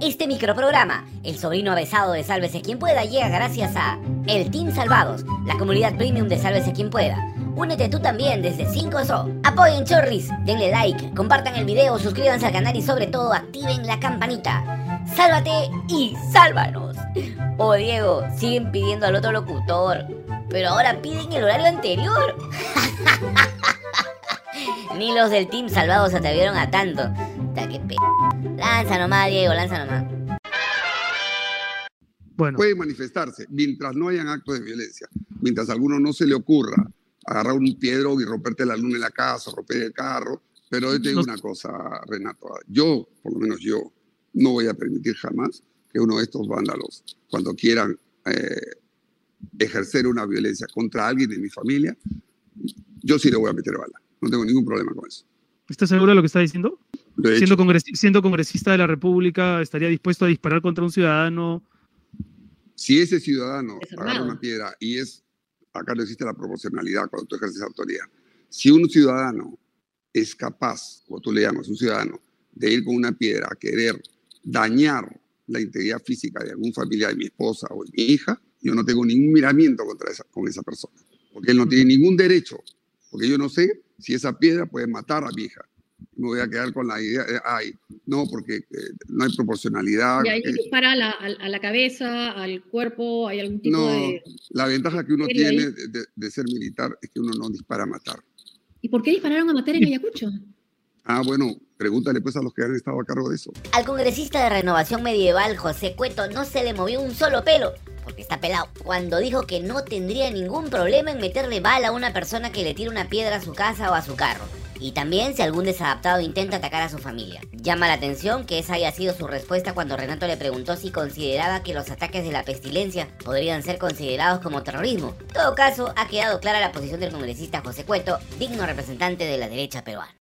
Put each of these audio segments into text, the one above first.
Este microprograma, El sobrino avesado de Sálvese quien pueda, llega gracias a El Team Salvados, la comunidad premium de Sálvese quien pueda. Únete tú también desde 5SO. Apoyen Chorris, denle like, compartan el video, suscríbanse al canal y sobre todo activen la campanita. Sálvate y sálvanos. Oh Diego, siguen pidiendo al otro locutor, pero ahora piden el horario anterior. Ni los del Team Salvados se atrevieron a tanto. Ta, qué pe... Lanza nomás, Diego, lanza nomás. Bueno, Puede manifestarse mientras no hayan actos de violencia, mientras a alguno no se le ocurra agarrar un piedro y romperte la luna en la casa, romper el carro. Pero yo te digo No- una cosa, Renato. Yo, por lo menos yo, no voy a permitir jamás que uno de estos vándalos, cuando quieran eh, ejercer una violencia contra alguien de mi familia, yo sí le voy a meter bala. No tengo ningún problema con eso. ¿estás seguro de lo que está diciendo? Siendo, hecho. congres- siendo congresista de la República, ¿estaría dispuesto a disparar contra un ciudadano? Si ese ciudadano Desarmado. agarra una piedra y es, acá no existe la proporcionalidad cuando tú ejerces autoridad, si un ciudadano es capaz, o tú le llamas un ciudadano, de ir con una piedra a querer dañar la integridad física de algún familiar de mi esposa o de mi hija, yo no tengo ningún miramiento contra esa, con esa persona, porque él no tiene ningún derecho, porque yo no sé si esa piedra puede matar a mi hija. Me voy a quedar con la idea, de, ay, no, porque eh, no hay proporcionalidad. Y ahí eh, dispara a la, a, a la cabeza, al cuerpo, hay algún tipo No, de... la ventaja que uno tiene de, ser militar es que uno no dispara a matar. ¿Y por qué dispararon a matar en Ayacucho? Ah, bueno, pregúntale pues a los que han estado a cargo de eso. Al congresista de Renovación Medieval José Cueto no se le movió un solo pelo, porque está pelado, cuando dijo que no tendría ningún problema en meterle bala a una persona que le tire una piedra a su casa o a su carro. Y también si algún desadaptado intenta atacar a su familia. Llama la atención que esa haya sido su respuesta cuando Renato le preguntó si consideraba que los ataques de la pestilencia podrían ser considerados como terrorismo. En todo caso, ha quedado clara la posición del congresista José Cueto, digno representante de la derecha peruana.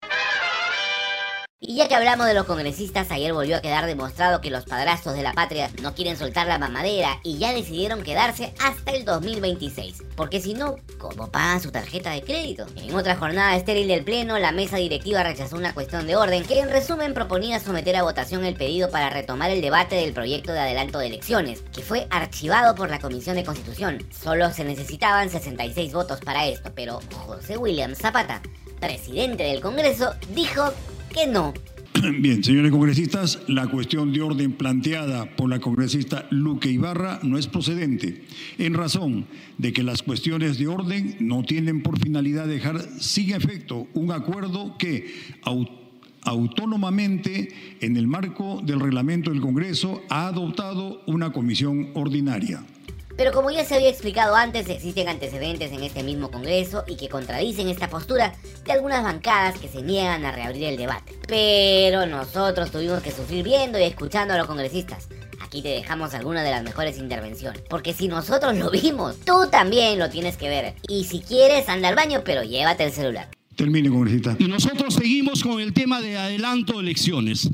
Y ya que hablamos de los congresistas, ayer volvió a quedar demostrado que los padrastros de la patria no quieren soltar la mamadera y ya decidieron quedarse hasta el 2026. Porque si no, ¿cómo pagan su tarjeta de crédito? En otra jornada estéril del Pleno, la mesa directiva rechazó una cuestión de orden que en resumen proponía someter a votación el pedido para retomar el debate del proyecto de adelanto de elecciones, que fue archivado por la Comisión de Constitución. Solo se necesitaban 66 votos para esto, pero José William Zapata, presidente del Congreso, dijo que no. Bien, señores congresistas, la cuestión de orden planteada por la congresista Luque Ibarra no es procedente, en razón de que las cuestiones de orden no tienen por finalidad dejar sin efecto un acuerdo que au- autónomamente, en el marco del reglamento del Congreso, ha adoptado una comisión ordinaria. Pero como ya se había explicado antes, existen antecedentes en este mismo Congreso y que contradicen esta postura de algunas bancadas que se niegan a reabrir el debate. Pero nosotros tuvimos que sufrir viendo y escuchando a los congresistas. Aquí te dejamos algunas de las mejores intervenciones. Porque si nosotros lo vimos, tú también lo tienes que ver. Y si quieres, anda al baño, pero llévate el celular. Termine, congresista. Y nosotros seguimos con el tema de adelanto de elecciones.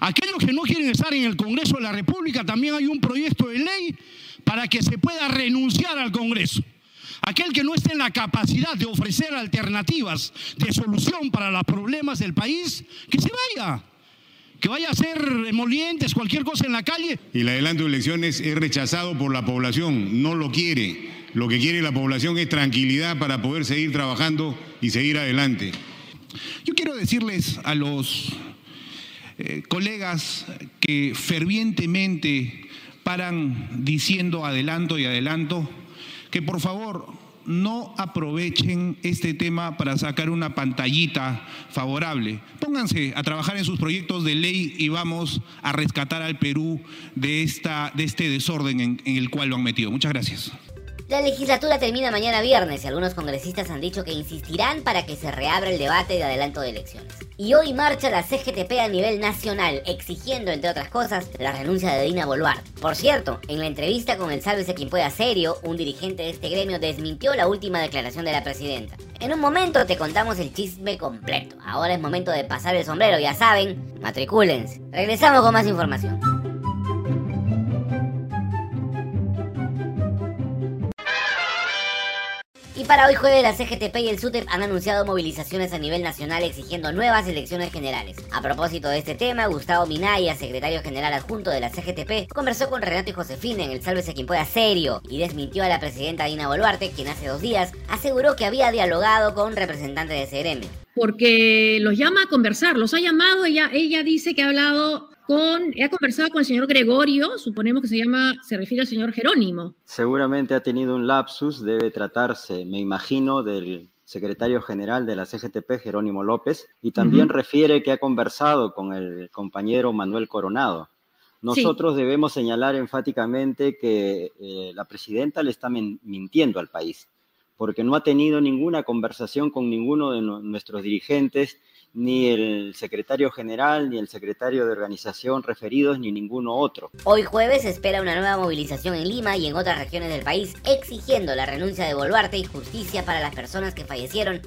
Aquellos que no quieren estar en el Congreso de la República, también hay un proyecto de ley para que se pueda renunciar al Congreso. Aquel que no esté en la capacidad de ofrecer alternativas de solución para los problemas del país, que se vaya. Que vaya a hacer emolientes, cualquier cosa en la calle, Y el adelanto de elecciones es rechazado por la población, no lo quiere. Lo que quiere la población es tranquilidad para poder seguir trabajando y seguir adelante. Yo quiero decirles a los eh, colegas que fervientemente paran diciendo adelanto y adelanto, que por favor no aprovechen este tema para sacar una pantallita favorable. Pónganse a trabajar en sus proyectos de ley y vamos a rescatar al Perú de, esta, de este desorden en- en el cual lo han metido. Muchas gracias. La legislatura termina mañana viernes y algunos congresistas han dicho que insistirán para que se reabra el debate de adelanto de elecciones. Y hoy marcha la CGTP a nivel nacional, exigiendo, entre otras cosas, la renuncia de Dina Boluarte. Por cierto, en la entrevista con el Sálvese quien pueda serio, un dirigente de este gremio desmintió la última declaración de la presidenta. En un momento te contamos el chisme completo. Ahora es momento de pasar el sombrero, ya saben, matricúlense. Regresamos con más información. Y para hoy jueves la CGTP y el SUTEP han anunciado movilizaciones a nivel nacional exigiendo nuevas elecciones generales. A propósito de este tema, Gustavo Minaya, secretario general adjunto de la CGTP, conversó con Renato y Josefina en el Sálvese quien pueda serio y desmintió a la presidenta Dina Boluarte, quien hace dos días aseguró que había dialogado con representantes de CRM. Porque los llama a conversar, los ha llamado, ella, ella dice que ha hablado con, ha conversado con el señor Gregorio, suponemos que se llama, se refiere al señor Jerónimo. Seguramente ha tenido un lapsus, debe tratarse, me imagino, del secretario general de la CGTP, Jerónimo López, y también refiere que ha conversado con el compañero Manuel Coronado. Nosotros debemos señalar enfáticamente que eh, la presidenta le está mintiendo al país, porque no ha tenido ninguna conversación con ninguno de nuestros dirigentes ni el secretario general, ni el secretario de organización referidos, ni ninguno otro. Hoy jueves se espera una nueva movilización en Lima y en otras regiones del país exigiendo la renuncia de Boluarte y justicia para las personas que fallecieron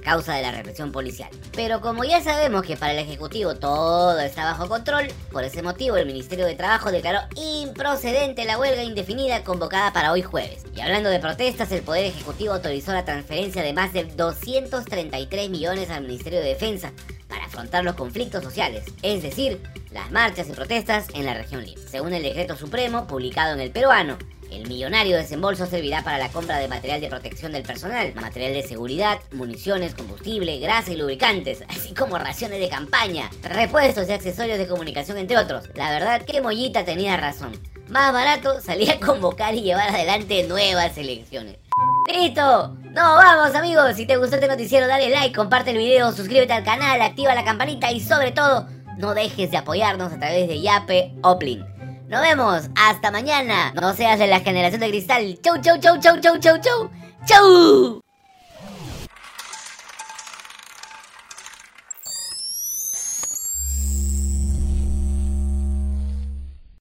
causa de la represión policial. Pero como ya sabemos que para el Ejecutivo todo está bajo control, por ese motivo el Ministerio de Trabajo declaró improcedente la huelga indefinida convocada para hoy jueves. Y hablando de protestas, el Poder Ejecutivo autorizó la transferencia de más de 233 millones al Ministerio de Defensa para afrontar los conflictos sociales, es decir, las marchas y protestas en la región Lima. Según el decreto supremo publicado en el peruano, el millonario desembolso servirá para la compra de material de protección del personal, material de seguridad, municiones, combustible, grasa y lubricantes, así como raciones de campaña, repuestos y accesorios de comunicación, entre otros. La verdad que Mollita tenía razón. Más barato salía a convocar y llevar adelante nuevas elecciones. ¡Listo! ¡No, vamos amigos! Si te gustó este noticiero dale like, comparte el video, suscríbete al canal, activa la campanita y sobre todo, no dejes de apoyarnos a través de Yape Oplin. Nos vemos. Hasta mañana. No seas de la generación de cristal. Chau, chau, chau, chau, chau, chau, chau. Chau.